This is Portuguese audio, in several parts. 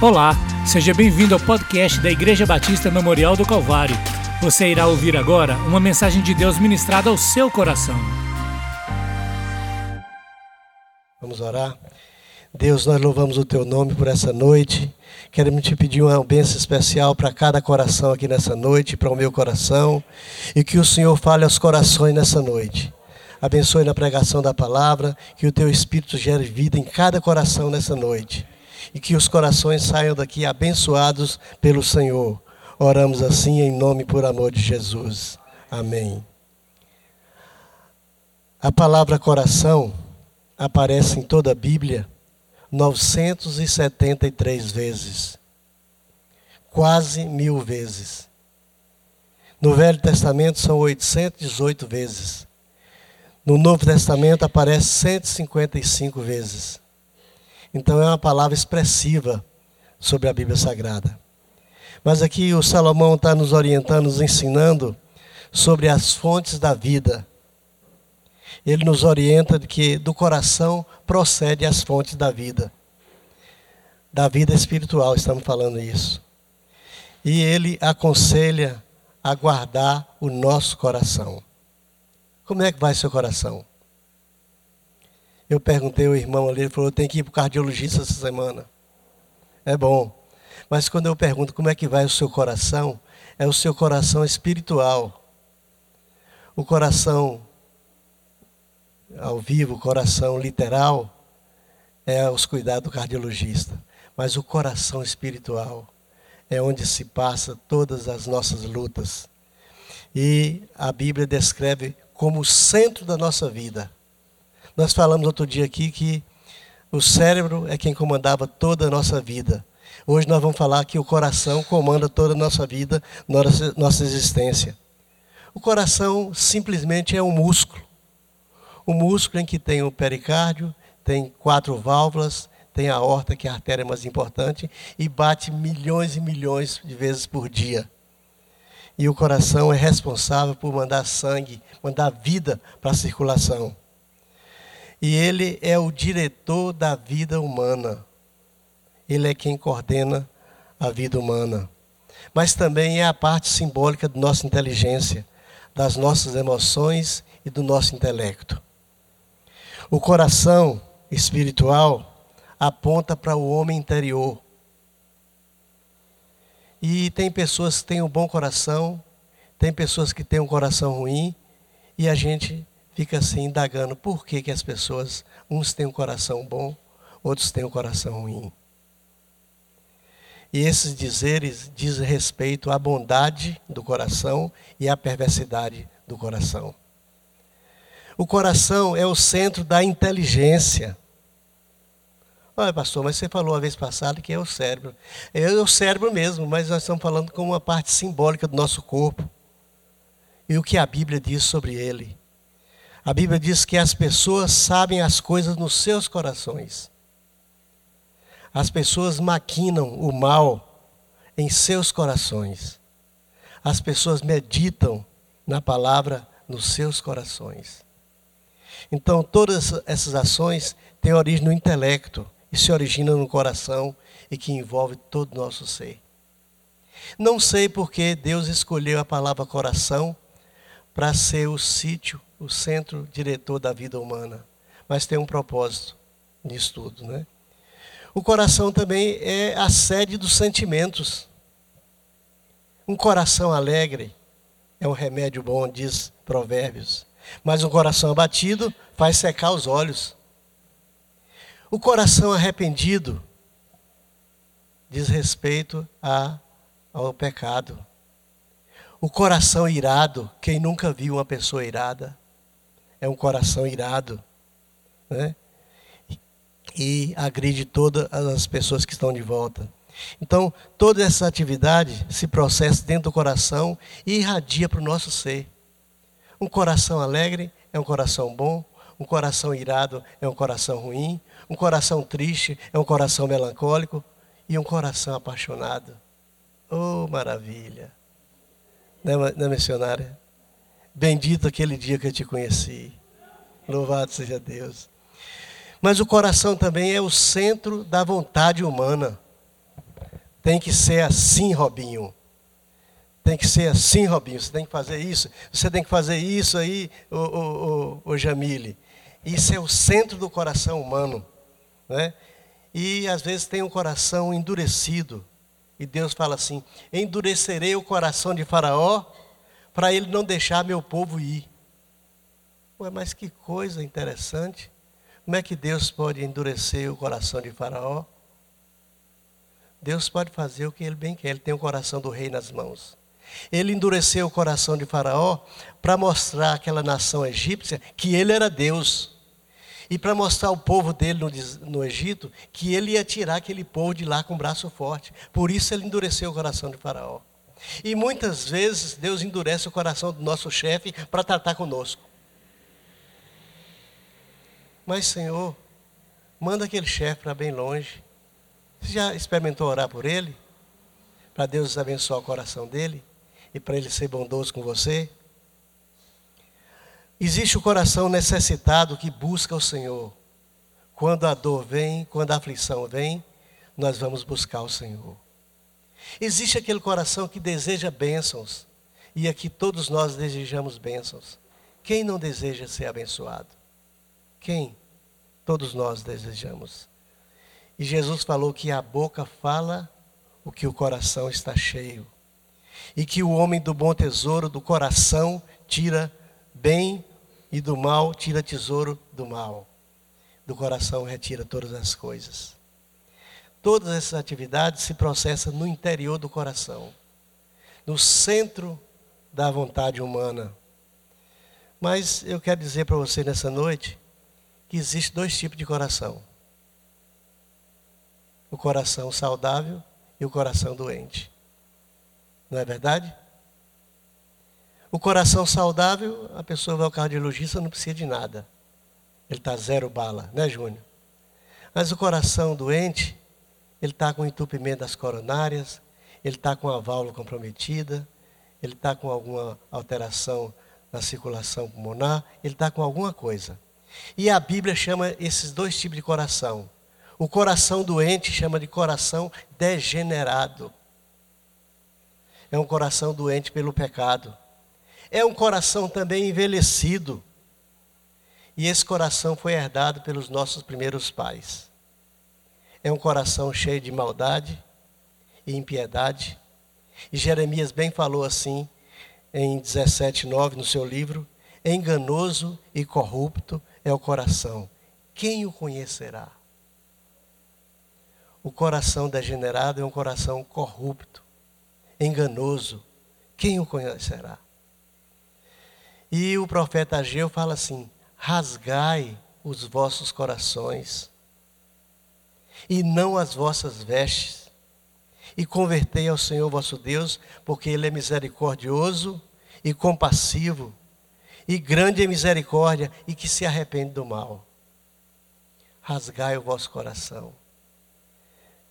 Olá, seja bem-vindo ao podcast da Igreja Batista Memorial do Calvário. Você irá ouvir agora uma mensagem de Deus ministrada ao seu coração. Vamos orar. Deus, nós louvamos o teu nome por essa noite. Queremos te pedir uma bênção especial para cada coração aqui nessa noite, para o meu coração, e que o Senhor fale aos corações nessa noite. Abençoe na pregação da palavra, que o teu Espírito gere vida em cada coração nessa noite e que os corações saiam daqui abençoados pelo Senhor. Oramos assim em nome por amor de Jesus. Amém. A palavra coração aparece em toda a Bíblia 973 vezes. Quase mil vezes. No Velho Testamento são 818 vezes. No Novo Testamento aparece 155 vezes. Então é uma palavra expressiva sobre a Bíblia Sagrada. Mas aqui o Salomão está nos orientando, nos ensinando sobre as fontes da vida. Ele nos orienta de que do coração procede as fontes da vida. Da vida espiritual, estamos falando isso. E ele aconselha a guardar o nosso coração. Como é que vai seu coração? Eu perguntei ao irmão ali, ele falou: tem que ir para o cardiologista essa semana. É bom. Mas quando eu pergunto como é que vai o seu coração, é o seu coração espiritual. O coração ao vivo, o coração literal, é os cuidados do cardiologista. Mas o coração espiritual é onde se passa todas as nossas lutas. E a Bíblia descreve como o centro da nossa vida nós falamos outro dia aqui que o cérebro é quem comandava toda a nossa vida. Hoje nós vamos falar que o coração comanda toda a nossa vida, nossa, nossa existência. O coração simplesmente é um músculo. O músculo em que tem o pericárdio, tem quatro válvulas, tem a horta, que é a artéria mais importante, e bate milhões e milhões de vezes por dia. E o coração é responsável por mandar sangue, mandar vida para a circulação e ele é o diretor da vida humana. Ele é quem coordena a vida humana. Mas também é a parte simbólica da nossa inteligência, das nossas emoções e do nosso intelecto. O coração espiritual aponta para o homem interior. E tem pessoas que têm um bom coração, tem pessoas que têm um coração ruim, e a gente fica assim indagando por que, que as pessoas, uns têm um coração bom, outros têm um coração ruim. E esses dizeres dizem respeito à bondade do coração e à perversidade do coração. O coração é o centro da inteligência. Olha, pastor, mas você falou a vez passada que é o cérebro. É o cérebro mesmo, mas nós estamos falando como uma parte simbólica do nosso corpo. E o que a Bíblia diz sobre ele. A Bíblia diz que as pessoas sabem as coisas nos seus corações. As pessoas maquinam o mal em seus corações. As pessoas meditam na palavra nos seus corações. Então, todas essas ações têm origem no intelecto e se originam no coração e que envolve todo o nosso ser. Não sei por que Deus escolheu a palavra coração para ser o sítio o centro diretor da vida humana, mas tem um propósito nisso tudo, né? O coração também é a sede dos sentimentos. Um coração alegre é um remédio bom, diz Provérbios, mas um coração abatido faz secar os olhos. O coração arrependido diz respeito a, ao pecado. O coração irado, quem nunca viu uma pessoa irada? É um coração irado, né? E agride todas as pessoas que estão de volta. Então, toda essa atividade se processa dentro do coração e irradia para o nosso ser. Um coração alegre é um coração bom, um coração irado é um coração ruim, um coração triste é um coração melancólico e um coração apaixonado. Oh, maravilha! Não é, não é missionária? Bendito aquele dia que eu te conheci. Louvado seja Deus. Mas o coração também é o centro da vontade humana. Tem que ser assim, Robinho. Tem que ser assim, Robinho. Você tem que fazer isso. Você tem que fazer isso aí, o, Jamile. Isso é o centro do coração humano. Né? E às vezes tem um coração endurecido. E Deus fala assim: endurecerei o coração de Faraó para ele não deixar meu povo ir. Ué, mas que coisa interessante. Como é que Deus pode endurecer o coração de Faraó? Deus pode fazer o que ele bem quer. Ele tem o coração do rei nas mãos. Ele endureceu o coração de Faraó para mostrar àquela nação egípcia que ele era Deus. E para mostrar ao povo dele no, no, Egito que ele ia tirar aquele povo de lá com o braço forte. Por isso ele endureceu o coração de Faraó. E muitas vezes Deus endurece o coração do nosso chefe para tratar conosco. Mas, Senhor, manda aquele chefe para bem longe. Você já experimentou orar por ele? Para Deus abençoar o coração dele? E para ele ser bondoso com você? Existe o coração necessitado que busca o Senhor. Quando a dor vem, quando a aflição vem, nós vamos buscar o Senhor. Existe aquele coração que deseja bênçãos. E aqui todos nós desejamos bênçãos. Quem não deseja ser abençoado? Quem? Todos nós desejamos. E Jesus falou que a boca fala o que o coração está cheio. E que o homem do bom tesouro do coração tira bem e do mal tira tesouro do mal. Do coração retira todas as coisas. Todas essas atividades se processam no interior do coração, no centro da vontade humana. Mas eu quero dizer para você nessa noite que existe dois tipos de coração: o coração saudável e o coração doente. Não é verdade? O coração saudável, a pessoa vai ao cardiologista, não precisa de nada. Ele está zero bala, né, Júnior? Mas o coração doente, ele está com entupimento das coronárias, ele está com a válvula comprometida, ele está com alguma alteração na circulação pulmonar, ele está com alguma coisa. E a Bíblia chama esses dois tipos de coração. O coração doente chama de coração degenerado. É um coração doente pelo pecado. É um coração também envelhecido. E esse coração foi herdado pelos nossos primeiros pais. É um coração cheio de maldade e impiedade. E Jeremias bem falou assim em 17:9 no seu livro: enganoso e corrupto é o coração. Quem o conhecerá? O coração degenerado é um coração corrupto, enganoso. Quem o conhecerá? E o profeta Ageu fala assim: rasgai os vossos corações, e não as vossas vestes, e convertei ao Senhor vosso Deus, porque Ele é misericordioso e compassivo, e grande é misericórdia, e que se arrepende do mal. Rasgai o vosso coração.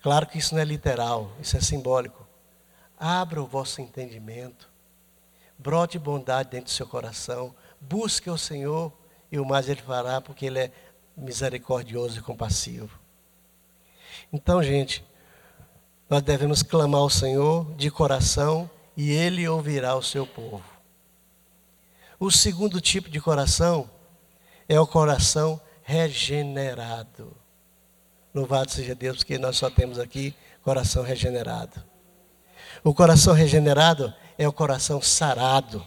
Claro que isso não é literal, isso é simbólico. Abra o vosso entendimento brote bondade dentro do seu coração, busque o Senhor e o mais Ele fará, porque Ele é misericordioso e compassivo. Então, gente, nós devemos clamar ao Senhor de coração e Ele ouvirá o seu povo. O segundo tipo de coração é o coração regenerado. Louvado seja Deus, porque nós só temos aqui coração regenerado. O coração regenerado é o coração sarado.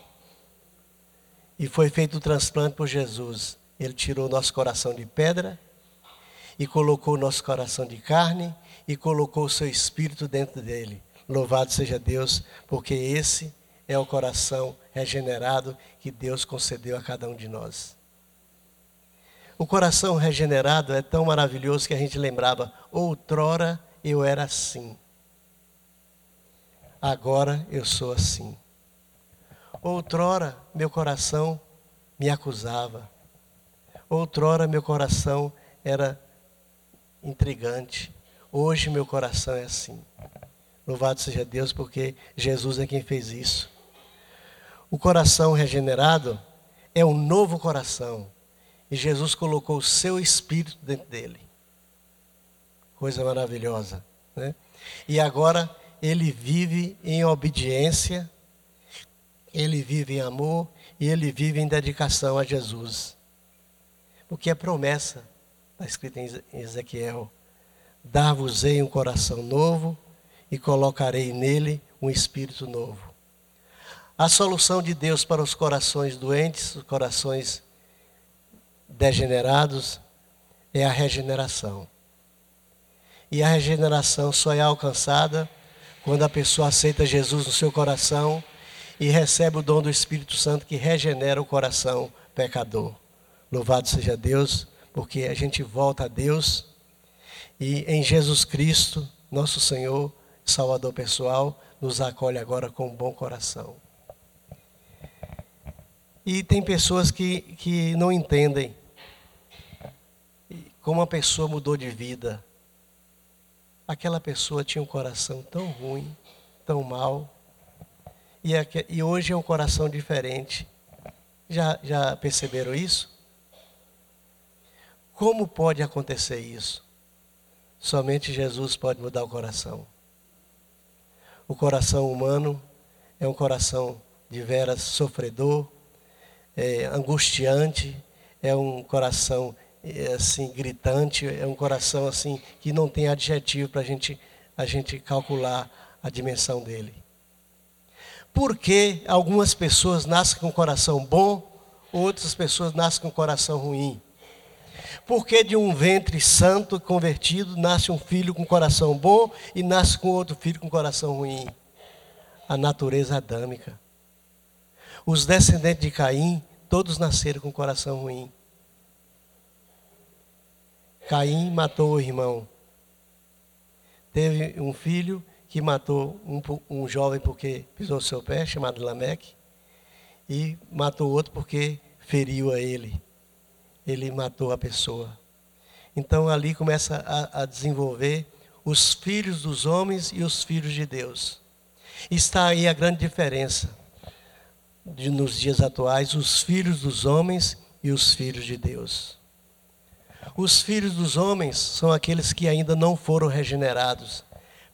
E foi feito o transplante por Jesus. Ele tirou o nosso coração de pedra e colocou o nosso coração de carne e colocou o seu espírito dentro dele. Louvado seja Deus, porque esse é o coração regenerado que Deus concedeu a cada um de nós. O coração regenerado é tão maravilhoso que a gente lembrava, outrora eu era assim agora eu sou assim. Outrora meu coração me acusava. Outrora meu coração era intrigante. Hoje meu coração é assim. Louvado seja Deus, porque Jesus é quem fez isso. O coração regenerado é um novo coração. E Jesus colocou o seu espírito dentro dele. Coisa maravilhosa. Né? E agora ele vive em obediência, ele vive em amor e ele vive em dedicação a Jesus. Porque é promessa, está escrito em Ezequiel: Dar-vos-ei um coração novo e colocarei nele um espírito novo. A solução de Deus para os corações doentes, os corações degenerados, é a regeneração. E a regeneração só é alcançada quando a pessoa aceita Jesus no seu coração e recebe o dom do Espírito Santo que regenera o coração pecador. Louvado seja Deus, porque a gente volta a Deus e em Jesus Cristo, nosso Senhor, Salvador pessoal, nos acolhe agora com um bom coração. E tem pessoas que, que não entendem como a pessoa mudou de vida. Aquela pessoa tinha um coração tão ruim, tão mal, e, e hoje é um coração diferente. Já, já perceberam isso? Como pode acontecer isso? Somente Jesus pode mudar o coração. O coração humano é um coração de veras sofredor, é, angustiante, é um coração é, assim gritante, é um coração assim que não tem adjetivo para gente, a gente calcular a dimensão dele. Por que algumas pessoas nascem com um coração bom, outras pessoas nascem com um coração ruim? Porque de um ventre santo convertido nasce um filho com coração bom e nasce com outro filho com coração ruim? A natureza adâmica. Os descendentes de Caim, todos nasceram com coração ruim. Caim matou o irmão. Teve um filho que matou um, um jovem porque pisou seu pé, chamado Lameque, e matou outro porque feriu a ele. Ele matou a pessoa. Então ali começa a, a desenvolver os filhos dos homens e os filhos de Deus. Está aí a grande diferença de, nos dias atuais, os filhos dos homens e os filhos de Deus. Os filhos dos homens são aqueles que ainda não foram regenerados.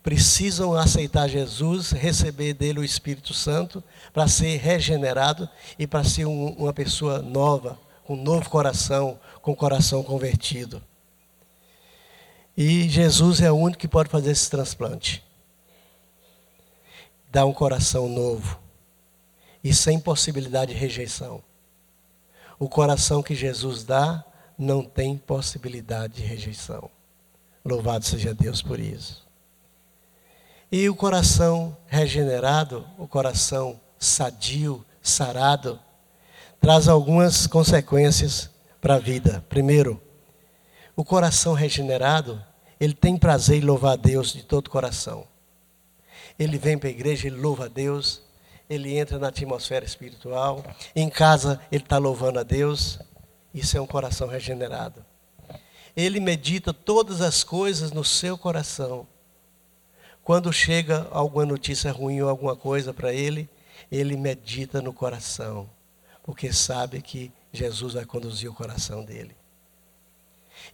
Precisam aceitar Jesus, receber dele o Espírito Santo, para ser regenerado e para ser um, uma pessoa nova, com um novo coração, com o coração convertido. E Jesus é o único que pode fazer esse transplante. Dar um coração novo e sem possibilidade de rejeição. O coração que Jesus dá não tem possibilidade de rejeição. Louvado seja Deus por isso. E o coração regenerado, o coração sadio, sarado, traz algumas consequências para a vida. Primeiro, o coração regenerado, ele tem prazer em louvar a Deus de todo o coração. Ele vem para a igreja, ele louva a Deus, ele entra na atmosfera espiritual, em casa ele está louvando a Deus, isso é um coração regenerado. Ele medita todas as coisas no seu coração. Quando chega alguma notícia ruim ou alguma coisa para ele, ele medita no coração, porque sabe que Jesus vai conduzir o coração dele.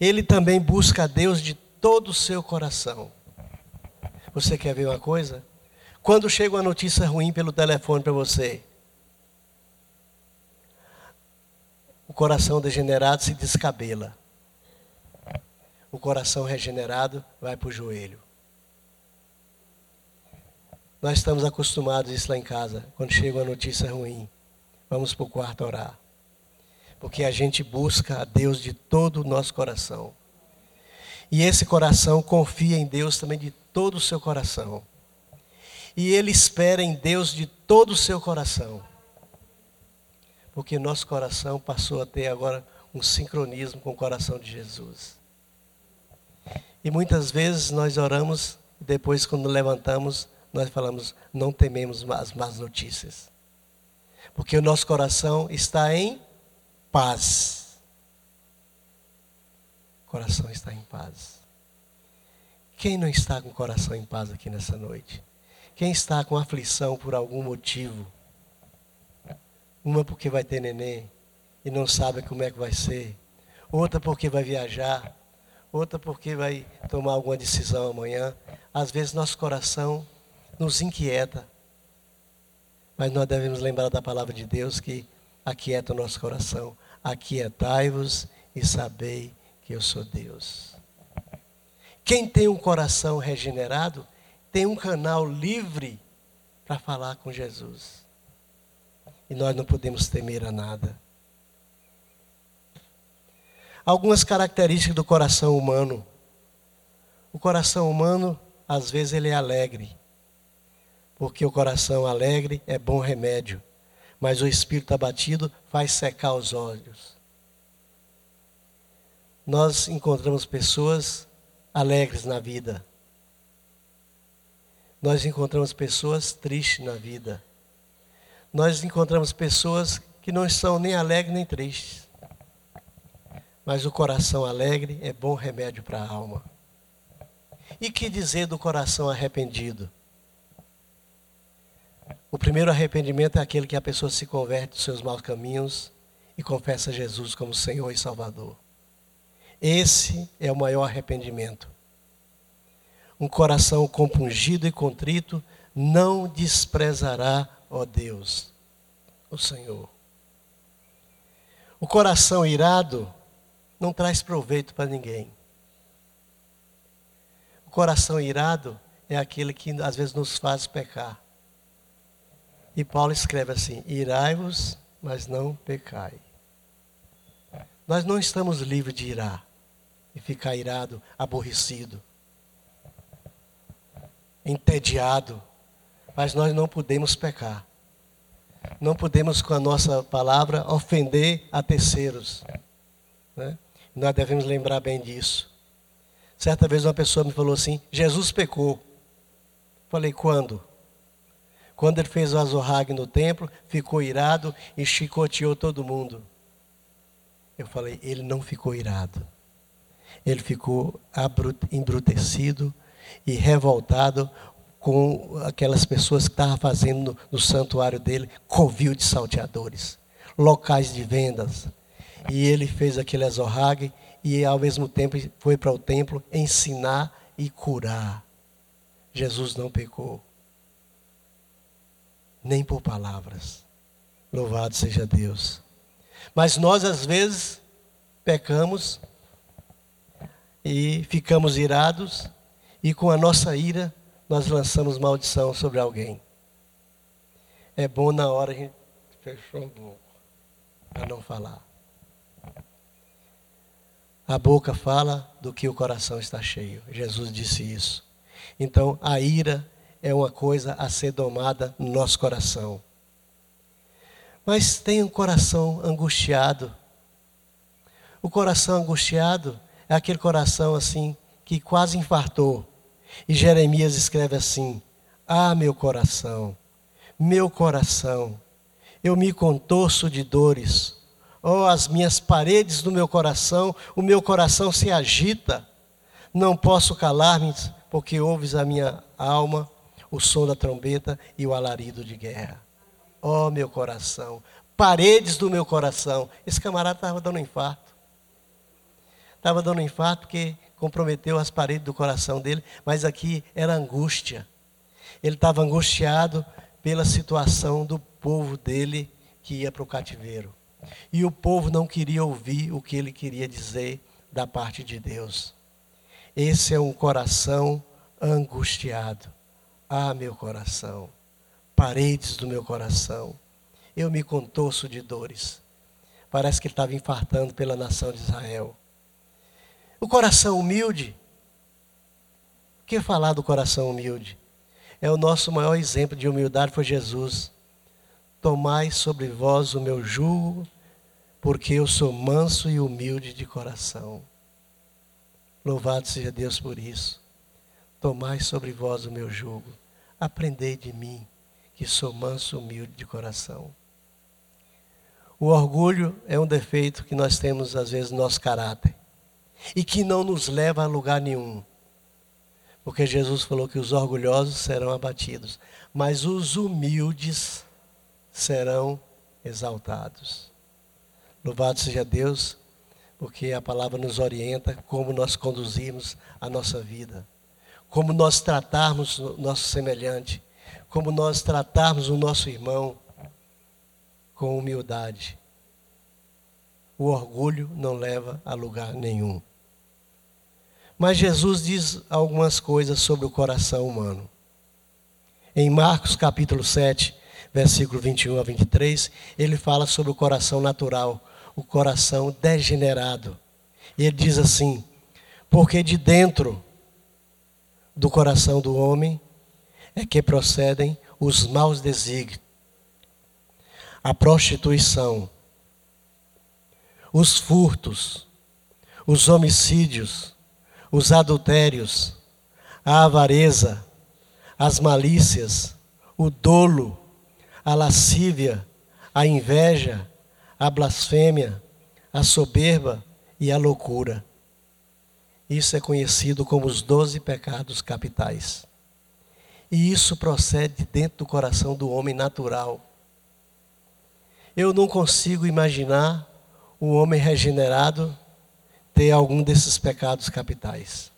Ele também busca a Deus de todo o seu coração. Você quer ver uma coisa? Quando chega uma notícia ruim pelo telefone para você, o coração degenerado se descabela. O coração regenerado vai para o joelho. Nós estamos acostumados a isso lá em casa, quando chega uma notícia ruim. Vamos para o quarto orar. Porque a gente busca a Deus de todo o nosso coração. E esse coração confia em Deus também de todo o seu coração. E ele espera em Deus de todo o seu coração porque nosso coração passou a ter agora um sincronismo com o coração de Jesus. E muitas vezes nós oramos, e depois, quando levantamos, nós falamos: não tememos as más notícias, porque o nosso coração está em paz. O coração está em paz. Quem não está com o coração em paz aqui nessa noite? Quem está com aflição por algum motivo? Uma porque vai ter neném e não sabe como é que vai ser. Outra porque vai viajar. Outra porque vai tomar alguma decisão amanhã. Às vezes nosso coração nos inquieta. Mas nós devemos lembrar da palavra de Deus que aquieta o nosso coração. Aquietai-vos e sabei que eu sou Deus. Quem tem um coração regenerado tem um canal livre para falar com Jesus. E nós não podemos temer a nada. Algumas características do coração humano. O coração humano, às vezes, ele é alegre. Porque o coração alegre é bom remédio. Mas o espírito abatido faz secar os olhos. Nós encontramos pessoas alegres na vida. Nós encontramos pessoas tristes na vida. Nós encontramos pessoas que não estão nem alegres nem tristes. Mas o coração alegre é bom remédio para a alma. E que dizer do coração arrependido? O primeiro arrependimento é aquele que a pessoa se converte dos seus maus caminhos e confessa Jesus como Senhor e Salvador. Esse é o maior arrependimento. Um coração compungido e contrito não desprezará, ó Deus, o Senhor. O coração irado não traz proveito para ninguém. O coração irado é aquele que às vezes nos faz pecar. E Paulo escreve assim: irai-vos, mas não pecai. Nós não estamos livres de irar e ficar irado, aborrecido, entediado, mas nós não podemos pecar. Não podemos, com a nossa palavra, ofender a terceiros. Né? Nós devemos lembrar bem disso. Certa vez uma pessoa me falou assim: Jesus pecou. Falei, quando? Quando ele fez o azorrague no templo, ficou irado e chicoteou todo mundo. Eu falei, ele não ficou irado. Ele ficou embrutecido e revoltado com aquelas pessoas que estavam fazendo no, no santuário dele covil de salteadores, locais de vendas, e ele fez aquele azorrague e ao mesmo tempo foi para o templo ensinar e curar. Jesus não pecou. Nem por palavras. Louvado seja Deus. Mas nós às vezes pecamos e ficamos irados e com a nossa ira nós lançamos maldição sobre alguém. É bom na hora a gente fechou um pouco para não falar. A boca fala do que o coração está cheio. Jesus disse isso. Então, a ira é uma coisa a ser domada no nosso coração. Mas tem um coração angustiado. O coração angustiado é aquele coração assim que quase infartou. E Jeremias escreve assim: Ah, meu coração, meu coração, eu me contorço de dores Oh, as minhas paredes do meu coração, o meu coração se agita. Não posso calar-me, porque ouves a minha alma, o som da trombeta e o alarido de guerra. Oh, meu coração, paredes do meu coração. Esse camarada estava dando um infarto. Estava dando um infarto porque comprometeu as paredes do coração dele, mas aqui era angústia. Ele estava angustiado pela situação do povo dele que ia para o cativeiro. E o povo não queria ouvir o que ele queria dizer da parte de Deus. Esse é um coração angustiado. Ah, meu coração, paredes do meu coração, eu me contorço de dores. Parece que ele estava infartando pela nação de Israel. O coração humilde. O que falar do coração humilde? É o nosso maior exemplo de humildade foi Jesus. Tomai sobre vós o meu jugo, porque eu sou manso e humilde de coração. Louvado seja Deus por isso. Tomai sobre vós o meu jugo. Aprendei de mim, que sou manso humilde de coração. O orgulho é um defeito que nós temos, às vezes, no nosso caráter. E que não nos leva a lugar nenhum. Porque Jesus falou que os orgulhosos serão abatidos, mas os humildes serão exaltados. Louvado seja Deus, porque a palavra nos orienta como nós conduzimos a nossa vida, como nós tratarmos o nosso semelhante. como nós tratarmos o nosso irmão com humildade. O orgulho não leva a lugar nenhum. Mas Jesus diz algumas coisas sobre o coração humano. Em Marcos capítulo 7, versículo 21 a 23, ele fala sobre o coração natural, o coração degenerado. E ele diz assim: Porque de dentro do coração do homem é que procedem os maus desígnios, a prostituição, os furtos, os homicídios, os adultérios, a avareza, as malícias, o dolo, a lascívia, a inveja, a blasfêmia, a soberba e a loucura. Isso é conhecido como os doze pecados capitais. E isso procede dentro do coração do homem natural. Eu não consigo imaginar um homem regenerado ter algum desses pecados capitais.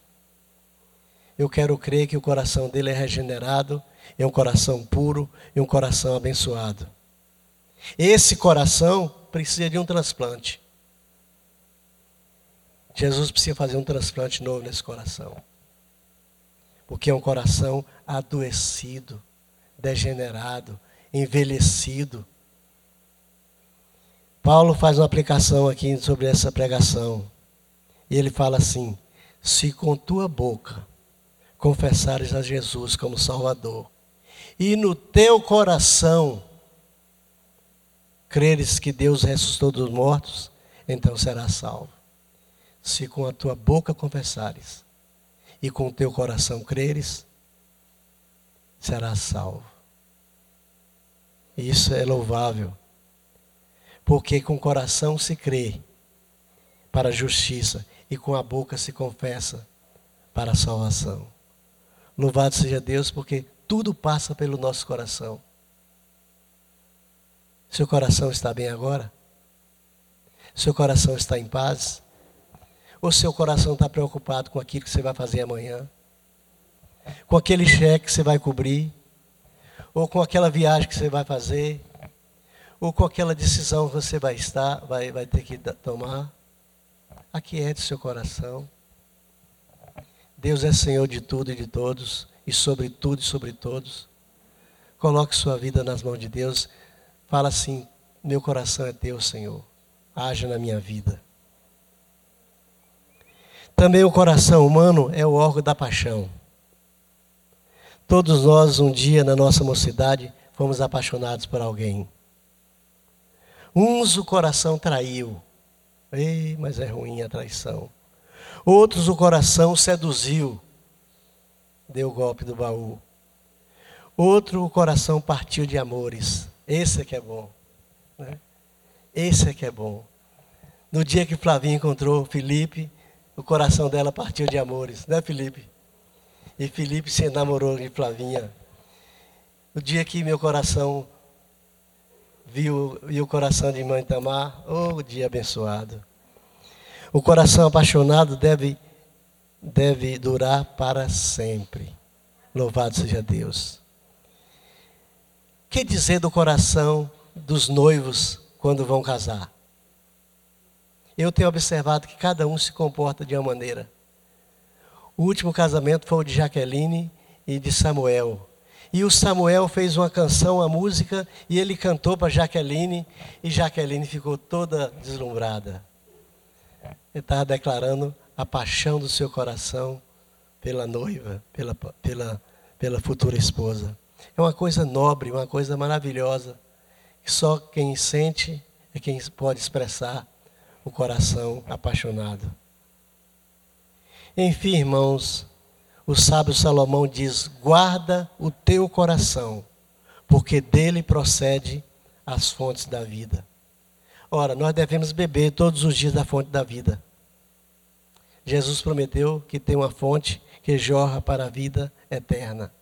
Eu quero crer que o coração dele é regenerado, é um coração puro e um coração abençoado. Esse coração precisa de um transplante. Jesus precisa fazer um transplante novo nesse coração. Porque é um coração adoecido, degenerado, envelhecido. Paulo faz uma aplicação aqui sobre essa pregação. E ele fala assim: Se com tua boca confessares a Jesus como Salvador, e no teu coração creres que Deus ressuscitou dos mortos, então serás salvo. Se com a tua boca confessares e com o teu coração creres, serás salvo. Isso é louvável, porque com o coração se crê para a justiça e com a boca se confessa para a salvação. Louvado seja Deus, porque tudo passa pelo nosso coração. Seu coração está bem agora? Seu coração está em paz? Ou seu coração está preocupado com aquilo que você vai fazer amanhã? Com aquele cheque que você vai cobrir? Ou com aquela viagem que você vai fazer? Ou com aquela decisão que você vai estar, vai, vai ter que tomar? Aquiete seu coração. Deus é Senhor de tudo e de todos, e sobre tudo e sobre todos. Coloque sua vida nas mãos de Deus. Fala assim: meu coração é teu, Senhor. Haja na minha vida. Também o coração humano é o órgão da paixão. Todos nós, um dia na nossa mocidade, fomos apaixonados por alguém. Uns o coração traiu. Ei, mas é ruim a traição. Outros o coração seduziu. Deu o golpe do baú. Outro o coração partiu de amores. Esse é que é bom. Né? Esse é que é bom. No dia que Flavinho encontrou Felipe, o coração dela partiu de amores, né, Felipe? E Felipe se namorou de Flavinha. O dia que meu coração viu, viu o coração de mãe Tamar, oh, dia abençoado. O coração apaixonado deve, deve durar para sempre. Louvado seja Deus. Que dizer do coração dos noivos quando vão casar? Eu tenho observado que cada um se comporta de uma maneira. O último casamento foi o de Jaqueline e de Samuel. E o Samuel fez uma canção, uma música, e ele cantou para Jaqueline, e Jaqueline ficou toda deslumbrada. Ele estava declarando a paixão do seu coração pela noiva, pela, pela, pela futura esposa. É uma coisa nobre, uma coisa maravilhosa, que só quem sente é quem pode expressar o coração apaixonado. Enfim, irmãos, o sábio Salomão diz: guarda o teu coração, porque dele procede as fontes da vida. Ora, nós devemos beber todos os dias da fonte da vida. Jesus prometeu que tem uma fonte que jorra para a vida eterna,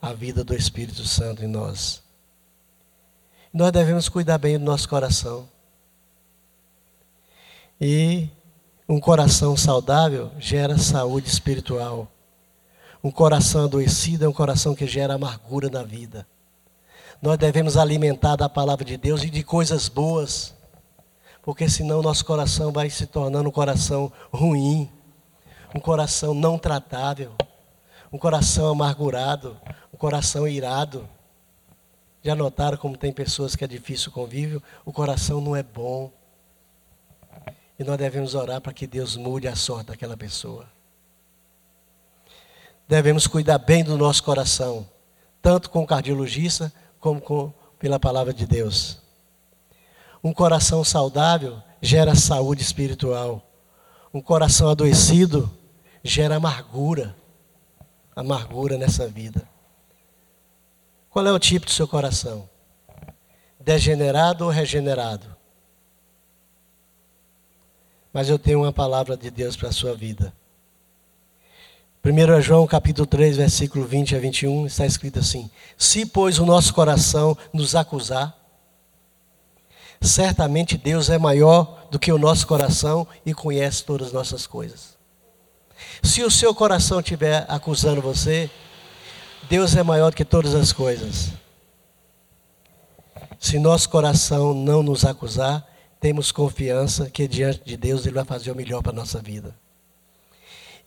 a vida do Espírito Santo em nós. Nós devemos cuidar bem do nosso coração. E um coração saudável gera saúde espiritual. Um coração adoecido é um coração que gera amargura na vida. Nós devemos alimentar da palavra de Deus e de coisas boas, porque senão nosso coração vai se tornando um coração ruim, um coração não tratável, um coração amargurado, um coração irado. Já notaram como tem pessoas que é difícil o convívio? O coração não é bom. E nós devemos orar para que Deus mude a sorte daquela pessoa. Devemos cuidar bem do nosso coração, tanto com o cardiologista como com, pela palavra de Deus. Um coração saudável gera saúde espiritual. Um coração adoecido gera amargura. Amargura nessa vida. Qual é o tipo do seu coração? Degenerado ou regenerado? Mas eu tenho uma palavra de Deus para a sua vida. 1 João capítulo 3, versículo 20 a 21, está escrito assim: Se, pois, o nosso coração nos acusar, certamente Deus é maior do que o nosso coração e conhece todas as nossas coisas. Se o seu coração estiver acusando você, Deus é maior do que todas as coisas. Se nosso coração não nos acusar, temos confiança que diante de Deus Ele vai fazer o melhor para a nossa vida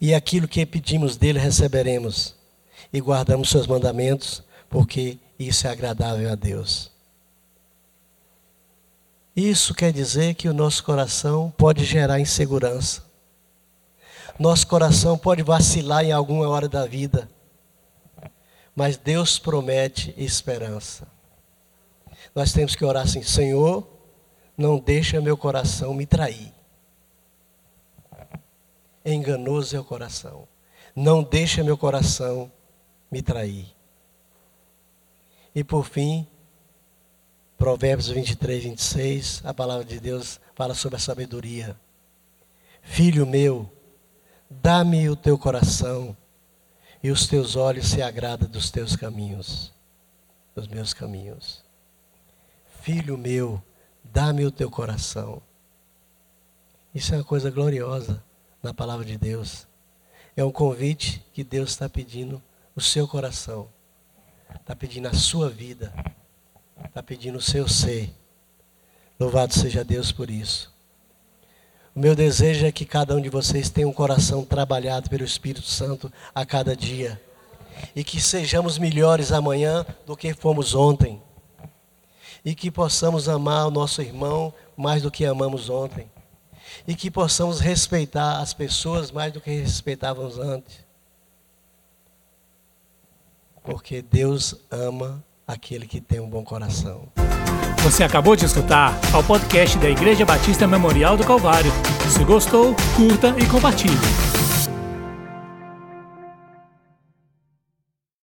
e aquilo que pedimos dele receberemos, e guardamos seus mandamentos, porque isso é agradável a Deus. Isso quer dizer que o nosso coração pode gerar insegurança. Nosso coração pode vacilar em alguma hora da vida. Mas Deus promete esperança. Nós temos que orar assim: Senhor, não deixa meu coração me trair enganoso é o coração. Não deixa meu coração me trair. E por fim, Provérbios 23, 26, a palavra de Deus fala sobre a sabedoria. Filho meu, dá-me o teu coração, e os teus olhos se agradam dos teus caminhos, dos meus caminhos. Filho meu, dá-me o teu coração. Isso é uma coisa gloriosa na palavra de Deus. É um convite que Deus está pedindo o seu coração, está pedindo a sua vida, está pedindo o seu ser. Louvado seja Deus por isso. O meu desejo é que cada um de vocês tenha um coração trabalhado pelo Espírito Santo a cada dia. E que sejamos melhores amanhã do que fomos ontem. E que possamos amar o nosso irmão mais do que amamos ontem e que possamos respeitar as pessoas mais do que respeitávamos antes. Porque Deus ama aquele que tem um bom coração. Você acabou de escutar ao podcast da Igreja Batista Memorial do Calvário. Se gostou, curta e compartilhe.